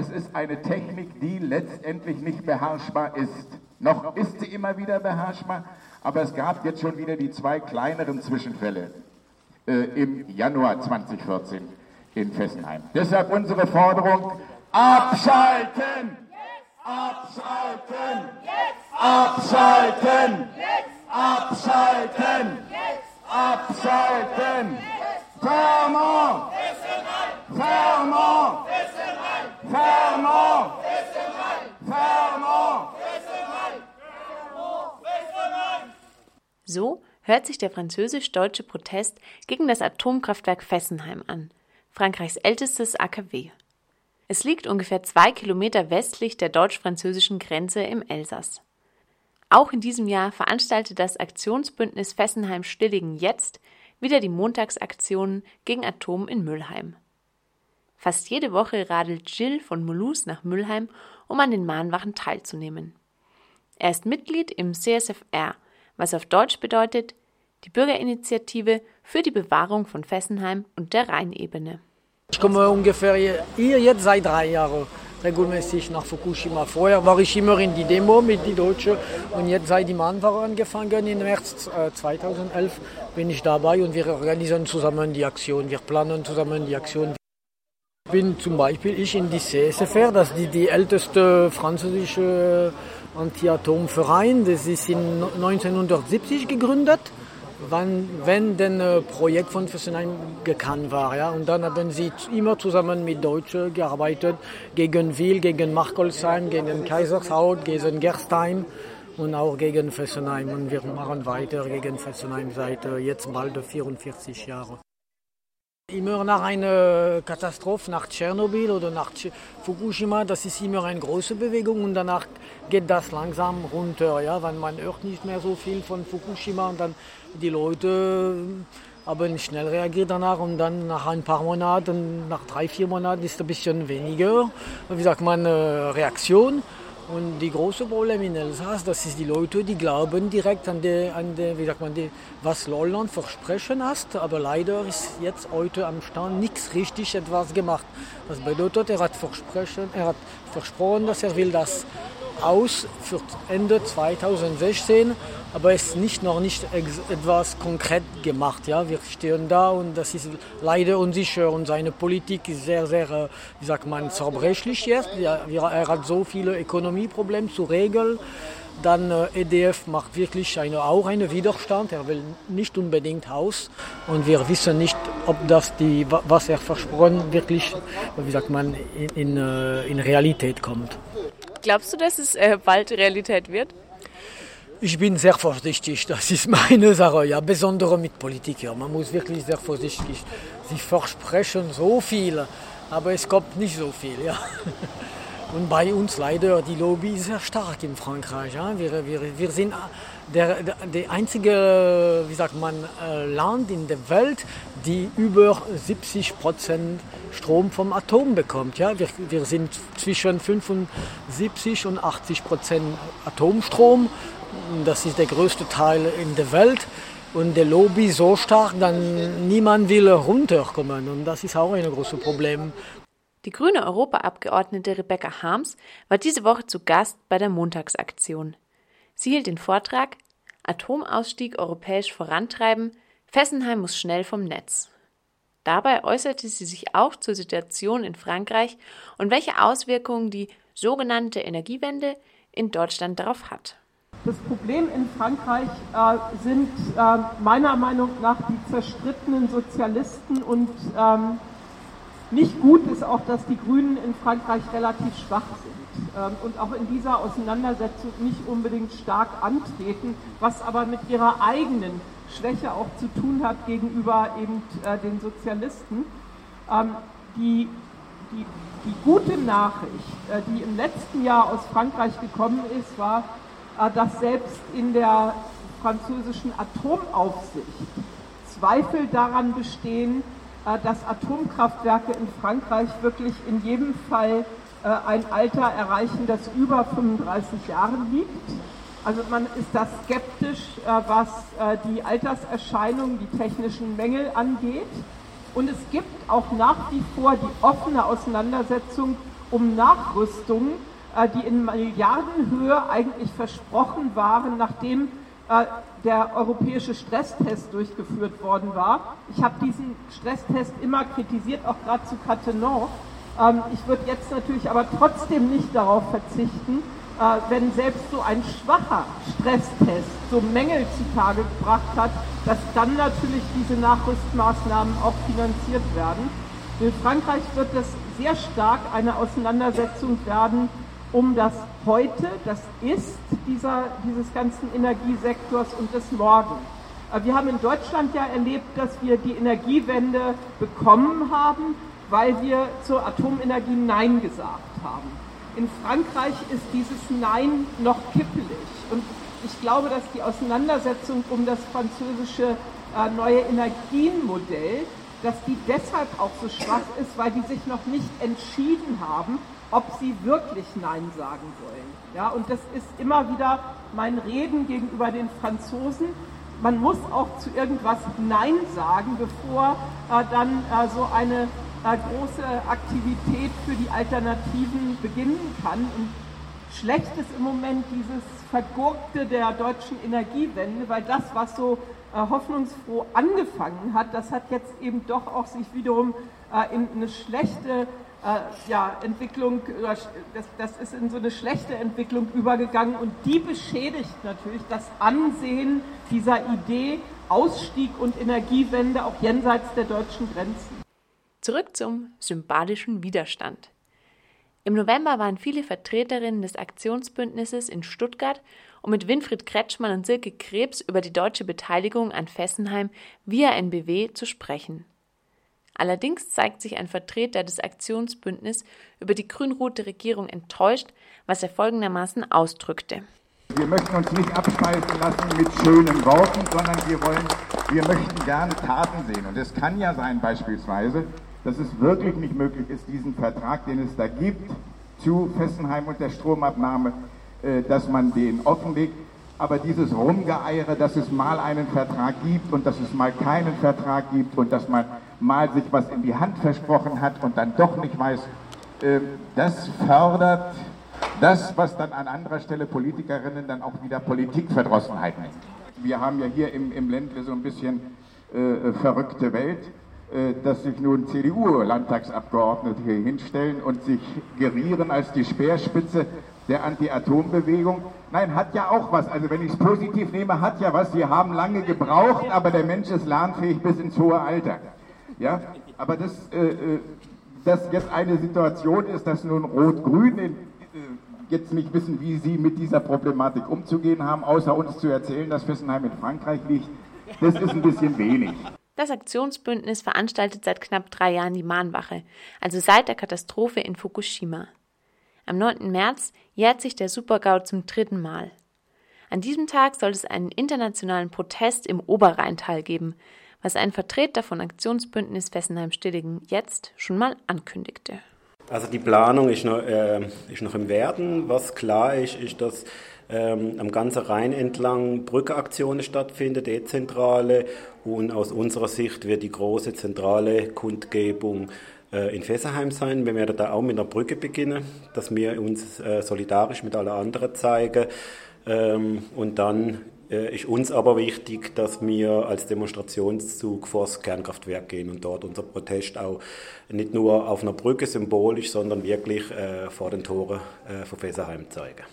es ist eine Technik, die letztendlich nicht beherrschbar ist. Noch ist sie immer wieder beherrschbar, aber es gab jetzt schon wieder die zwei kleineren Zwischenfälle äh, im Januar 2014 in Fessenheim. Deshalb unsere Forderung, abschalten! Abschalten! Abschalten! Abschalten! Abschalten! Fermont! Fermont! So hört sich der französisch-deutsche Protest gegen das Atomkraftwerk Fessenheim an, Frankreichs ältestes AKW. Es liegt ungefähr zwei Kilometer westlich der deutsch-französischen Grenze im Elsass. Auch in diesem Jahr veranstaltet das Aktionsbündnis Fessenheim Stilligen jetzt wieder die Montagsaktionen gegen Atom in Müllheim. Fast jede Woche radelt Jill von Mulhouse nach Müllheim, um an den Mahnwachen teilzunehmen. Er ist Mitglied im CSFR, was auf Deutsch bedeutet die Bürgerinitiative für die Bewahrung von Fessenheim und der Rheinebene. Ich komme ungefähr hier jetzt seit drei Jahren regelmäßig nach Fukushima. Vorher war ich immer in die Demo mit den Deutschen und jetzt seit die Mahnwache angefangen im März 2011 äh, bin ich dabei und wir organisieren zusammen die Aktion, wir planen zusammen die Aktion. Ich bin zum Beispiel ich in die CSFR, das ist die, die älteste französische Anti-Atom-Verein, das ist in 1970 gegründet wann, wenn denn ein Projekt von Fessenheim gekannt war. Ja? Und dann haben sie immer zusammen mit Deutschen gearbeitet, gegen Wil, gegen Markolsheim, gegen Kaisershaut, gegen Gerstheim und auch gegen Fessenheim. Und wir machen weiter gegen Fessenheim seit äh, jetzt bald 44 Jahren. Immer nach einer Katastrophe, nach Tschernobyl oder nach Fukushima, das ist immer eine große Bewegung und danach geht das langsam runter, ja, weil man hört nicht mehr so viel von Fukushima und dann die Leute haben schnell reagiert danach und dann nach ein paar Monaten, nach drei, vier Monaten ist ein bisschen weniger, wie sagt man, Reaktion. Und die große Problem in Elsass, das ist die Leute, die glauben direkt an die, an die wie sagt man, die, was Lolland versprechen hast, aber leider ist jetzt heute am Stand nichts richtig etwas gemacht. Das bedeutet, er hat versprochen, er hat versprochen, dass er will das aus für Ende 2016, aber es ist nicht, noch nicht etwas konkret gemacht. Ja? Wir stehen da und das ist leider unsicher und seine Politik ist sehr, sehr, äh, wie sagt man, zerbrechlich jetzt. Er hat so viele Ökonomieprobleme zu regeln. Dann äh, EDF macht wirklich eine, auch einen Widerstand. Er will nicht unbedingt Haus und wir wissen nicht, ob das die, was er versprochen wirklich, wie sagt man, in, in, äh, in Realität kommt. Glaubst du, dass es äh, bald Realität wird? Ich bin sehr vorsichtig, das ist meine Sache, ja, besonders mit Politikern. Man muss wirklich sehr vorsichtig. Sie versprechen so viel, aber es kommt nicht so viel, ja. Und bei uns leider, die Lobby ist sehr stark in Frankreich. Ja. Wir, wir, wir sind der, der, einzige, wie sagt man, äh, Land in der Welt, die über 70 Prozent Strom vom Atom bekommt. Ja? Wir, wir sind zwischen 75 und 80 Prozent Atomstrom. Das ist der größte Teil in der Welt. Und der Lobby so stark, dann niemand will runterkommen. Und das ist auch ein großes Problem. Die grüne Europaabgeordnete Rebecca Harms war diese Woche zu Gast bei der Montagsaktion. Sie hielt den Vortrag Atomausstieg europäisch vorantreiben, Fessenheim muss schnell vom Netz. Dabei äußerte sie sich auch zur Situation in Frankreich und welche Auswirkungen die sogenannte Energiewende in Deutschland darauf hat. Das Problem in Frankreich äh, sind äh, meiner Meinung nach die zerstrittenen Sozialisten und ähm, nicht gut ist auch, dass die Grünen in Frankreich relativ schwach sind. Ähm, und auch in dieser Auseinandersetzung nicht unbedingt stark antreten, was aber mit ihrer eigenen Schwäche auch zu tun hat gegenüber eben äh, den Sozialisten. Ähm, die, die, die gute Nachricht, äh, die im letzten Jahr aus Frankreich gekommen ist, war, äh, dass selbst in der französischen Atomaufsicht Zweifel daran bestehen, dass Atomkraftwerke in Frankreich wirklich in jedem Fall äh, ein Alter erreichen, das über 35 Jahre liegt. Also man ist da skeptisch, äh, was äh, die Alterserscheinungen, die technischen Mängel angeht. Und es gibt auch nach wie vor die offene Auseinandersetzung um Nachrüstungen, äh, die in Milliardenhöhe eigentlich versprochen waren, nachdem äh, der europäische Stresstest durchgeführt worden war. Ich habe diesen Stresstest immer kritisiert, auch gerade zu Cattenom. Ähm, ich würde jetzt natürlich aber trotzdem nicht darauf verzichten, äh, wenn selbst so ein schwacher Stresstest so Mängel zutage gebracht hat, dass dann natürlich diese Nachrüstmaßnahmen auch finanziert werden. In Frankreich wird es sehr stark eine Auseinandersetzung werden um das Heute, das Ist dieser, dieses ganzen Energiesektors und des Morgen. Äh, wir haben in Deutschland ja erlebt, dass wir die Energiewende bekommen haben, weil wir zur Atomenergie Nein gesagt haben. In Frankreich ist dieses Nein noch kippelig. Und ich glaube, dass die Auseinandersetzung um das französische äh, neue Energienmodell, dass die deshalb auch so schwach ist, weil die sich noch nicht entschieden haben, ob sie wirklich Nein sagen wollen. Ja, und das ist immer wieder mein Reden gegenüber den Franzosen. Man muss auch zu irgendwas Nein sagen, bevor äh, dann äh, so eine äh, große Aktivität für die Alternativen beginnen kann. Und schlecht ist im Moment dieses Vergurkte der deutschen Energiewende, weil das, was so äh, hoffnungsfroh angefangen hat, das hat jetzt eben doch auch sich wiederum äh, in eine schlechte äh, ja, Entwicklung, das, das ist in so eine schlechte Entwicklung übergegangen und die beschädigt natürlich das Ansehen dieser Idee Ausstieg und Energiewende auch jenseits der deutschen Grenzen. Zurück zum symbolischen Widerstand. Im November waren viele Vertreterinnen des Aktionsbündnisses in Stuttgart, um mit Winfried Kretschmann und Silke Krebs über die deutsche Beteiligung an Fessenheim via NBW zu sprechen. Allerdings zeigt sich ein Vertreter des Aktionsbündnisses über die grün-rote Regierung enttäuscht, was er folgendermaßen ausdrückte. Wir möchten uns nicht abspeisen lassen mit schönen Worten, sondern wir wollen, wir möchten gerne Taten sehen. Und es kann ja sein beispielsweise, dass es wirklich nicht möglich ist, diesen Vertrag, den es da gibt, zu Fessenheim und der Stromabnahme, äh, dass man den offenlegt. Aber dieses Rumgeeiere, dass es mal einen Vertrag gibt und dass es mal keinen Vertrag gibt und dass man mal sich was in die Hand versprochen hat und dann doch nicht weiß, äh, das fördert das, was dann an anderer Stelle Politikerinnen dann auch wieder Politikverdrossenheit nennt. Wir haben ja hier im, im Ländle so ein bisschen äh, verrückte Welt, dass sich nun CDU-Landtagsabgeordnete hier hinstellen und sich gerieren als die Speerspitze der Anti-Atom-Bewegung. Nein, hat ja auch was. Also wenn ich es positiv nehme, hat ja was. Sie haben lange gebraucht, aber der Mensch ist lernfähig bis ins hohe Alter. Ja, aber dass, äh, äh, dass jetzt eine Situation ist, dass nun Rot-Grün äh, jetzt nicht wissen, wie sie mit dieser Problematik umzugehen haben, außer uns zu erzählen, dass Fessenheim in Frankreich liegt, das ist ein bisschen wenig. Das Aktionsbündnis veranstaltet seit knapp drei Jahren die Mahnwache, also seit der Katastrophe in Fukushima. Am 9. März jährt sich der Supergau zum dritten Mal. An diesem Tag soll es einen internationalen Protest im Oberrheintal geben, was ein Vertreter von Aktionsbündnis Fessenheim-Stilligen jetzt schon mal ankündigte. Also die Planung ist noch, äh, ist noch im Werden. Was klar ist, ist, dass ähm, am ganzen Rhein entlang Brückeaktionen stattfinden, dezentrale. Und aus unserer Sicht wird die große zentrale Kundgebung äh, in Fessenheim sein. Wir werden da auch mit einer Brücke beginnen, dass wir uns äh, solidarisch mit allen anderen zeigen. Ähm, und dann äh, ist uns aber wichtig, dass wir als Demonstrationszug vor das Kernkraftwerk gehen und dort unser Protest auch nicht nur auf einer Brücke symbolisch, sondern wirklich äh, vor den Toren äh, von Fessenheim zeigen.